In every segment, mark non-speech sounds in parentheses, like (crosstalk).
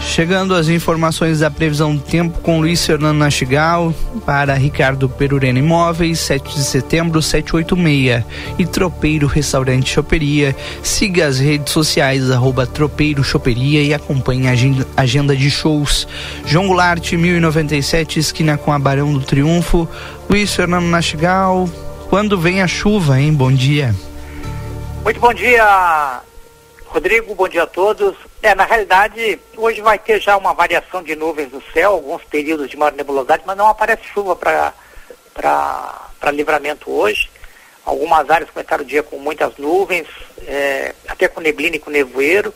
Chegando as informações da previsão do tempo com Luiz Fernando Nastigal para Ricardo Perurena Imóveis, 7 de setembro, 786 e Tropeiro Restaurante Choperia. Siga as redes sociais arroba Tropeiro Choperia e acompanhe a agenda, agenda de shows. João Goulart, 1097, esquina com a Barão do Triunfo. Luiz Fernando Nastigal, quando vem a chuva, hein? Bom dia. Muito bom dia, Rodrigo, bom dia a todos. É, na realidade, hoje vai ter já uma variação de nuvens no céu, alguns períodos de maior nebulosidade, mas não aparece chuva para livramento hoje. Algumas áreas começaram o dia com muitas nuvens, é, até com neblina e com nevoeiro,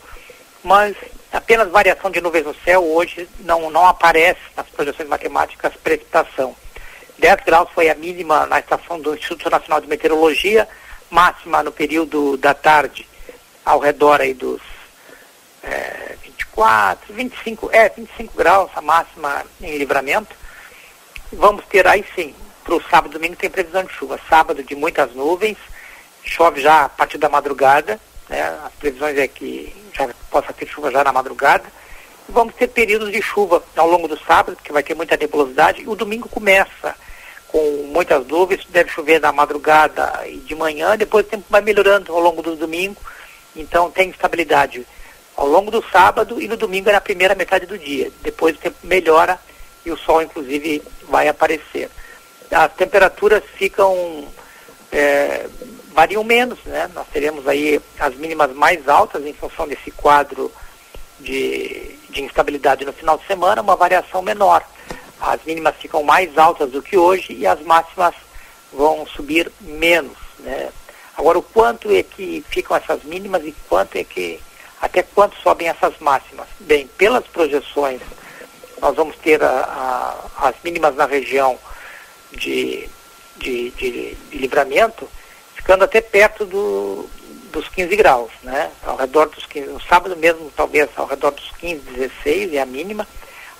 mas apenas variação de nuvens no céu hoje não, não aparece nas projeções matemáticas precipitação. 10 graus foi a mínima na estação do Instituto Nacional de Meteorologia, máxima no período da tarde, ao redor aí dos é, 24, 25, é, 25 graus a máxima em livramento. Vamos ter aí sim, para o sábado e domingo tem previsão de chuva. Sábado de muitas nuvens, chove já a partir da madrugada, né? as previsões é que já possa ter chuva já na madrugada. Vamos ter períodos de chuva ao longo do sábado, que vai ter muita nebulosidade, e o domingo começa com muitas nuvens, deve chover na madrugada e de manhã, depois o tempo vai melhorando ao longo do domingo, então tem estabilidade ao longo do sábado e no domingo é na primeira metade do dia. Depois o tempo melhora e o sol inclusive vai aparecer. As temperaturas ficam é, variam menos, né? Nós teremos aí as mínimas mais altas em função desse quadro de, de instabilidade no final de semana, uma variação menor as mínimas ficam mais altas do que hoje e as máximas vão subir menos. Né? Agora, o quanto é que ficam essas mínimas e quanto é que, até quanto sobem essas máximas? Bem, pelas projeções, nós vamos ter a, a, as mínimas na região de, de, de, de, livramento ficando até perto do, dos 15 graus, né? Ao redor dos 15, no sábado mesmo, talvez ao redor dos 15, 16 é a mínima,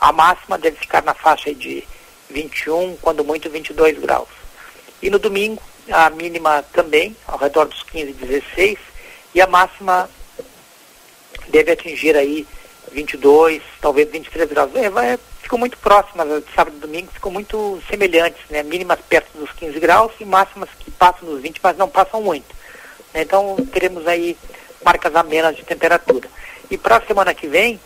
a máxima deve ficar na faixa de 21, quando muito 22 graus. E no domingo, a mínima também, ao redor dos 15, 16, e a máxima deve atingir aí 22, talvez 23 graus. É, vai, ficam muito próximas, de sábado e domingo ficam muito semelhantes, né? mínimas perto dos 15 graus e máximas que passam dos 20, mas não passam muito. Então teremos aí marcas amenas de temperatura. E para a semana que vem,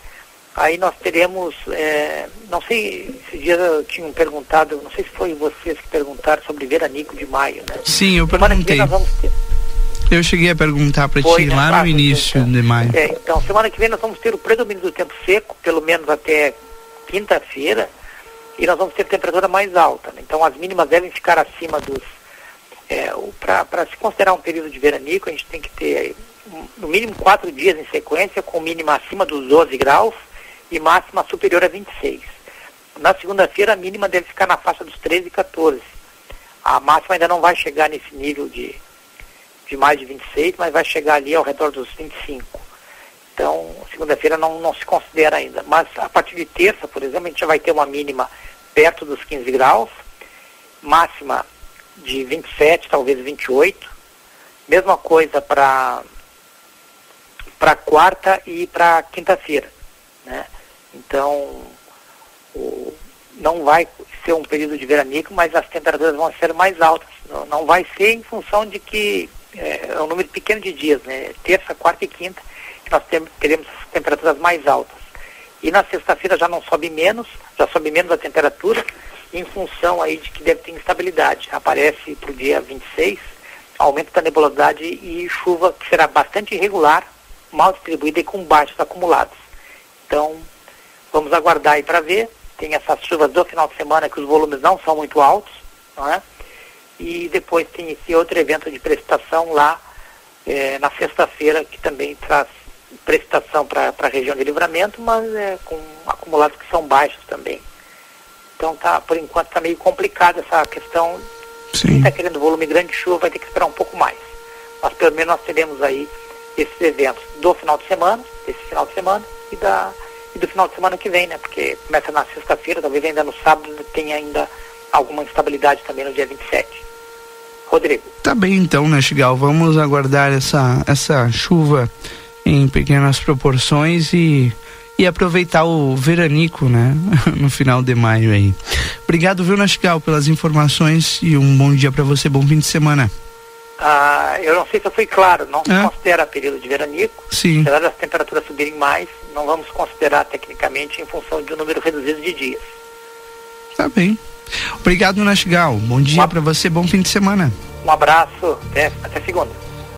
Aí nós teremos, é, não sei, esses dias tinham perguntado, não sei se foi vocês que perguntaram sobre veranico de maio, né? Sim, eu semana perguntei. Eu cheguei a perguntar para ti né? lá no início então. de maio. É, então, semana que vem nós vamos ter o predomínio do tempo seco, pelo menos até quinta-feira, e nós vamos ter temperatura mais alta. Né? Então, as mínimas devem ficar acima dos. É, para se considerar um período de veranico, a gente tem que ter no mínimo quatro dias em sequência, com mínima acima dos 12 graus e máxima superior a 26. Na segunda-feira, a mínima deve ficar na faixa dos 13 e 14. A máxima ainda não vai chegar nesse nível de, de mais de 26, mas vai chegar ali ao redor dos 25. Então, segunda-feira não, não se considera ainda. Mas a partir de terça, por exemplo, a gente já vai ter uma mínima perto dos 15 graus, máxima de 27, talvez 28. Mesma coisa para para quarta e para quinta-feira, né? Então, o, não vai ser um período de veranico, mas as temperaturas vão ser mais altas. Não, não vai ser em função de que é, é um número pequeno de dias, né? Terça, quarta e quinta, que nós teremos temperaturas mais altas. E na sexta-feira já não sobe menos, já sobe menos a temperatura, em função aí de que deve ter instabilidade. Aparece para o dia 26 aumento da nebulosidade e chuva que será bastante irregular, mal distribuída e com baixos acumulados. Então, Vamos aguardar aí para ver. Tem essas chuvas do final de semana que os volumes não são muito altos, não é? E depois tem esse outro evento de precipitação lá é, na sexta-feira, que também traz precipitação para a região de livramento, mas é, com acumulados que são baixos também. Então tá, por enquanto está meio complicada essa questão. Sim. Quem está querendo volume grande de chuva vai ter que esperar um pouco mais. Mas pelo menos nós teremos aí esses eventos do final de semana, esse final de semana, e da e do final de semana que vem, né? Porque começa na sexta-feira, talvez ainda no sábado tenha ainda alguma instabilidade também no dia 27. Rodrigo. Tá bem então, né, Chigal? Vamos aguardar essa, essa chuva em pequenas proporções e, e aproveitar o veranico, né? (laughs) no final de maio aí. Obrigado, viu, Nastigal, pelas informações e um bom dia para você, bom fim de semana. Ah, eu não sei se eu fui claro, não se é? considera período de veranico. Sim. Apesar das temperaturas subirem mais, não vamos considerar tecnicamente em função de um número reduzido de dias. Tá bem. Obrigado, Nastigal. Bom dia para você, bom fim de semana. Um abraço, até, até segunda.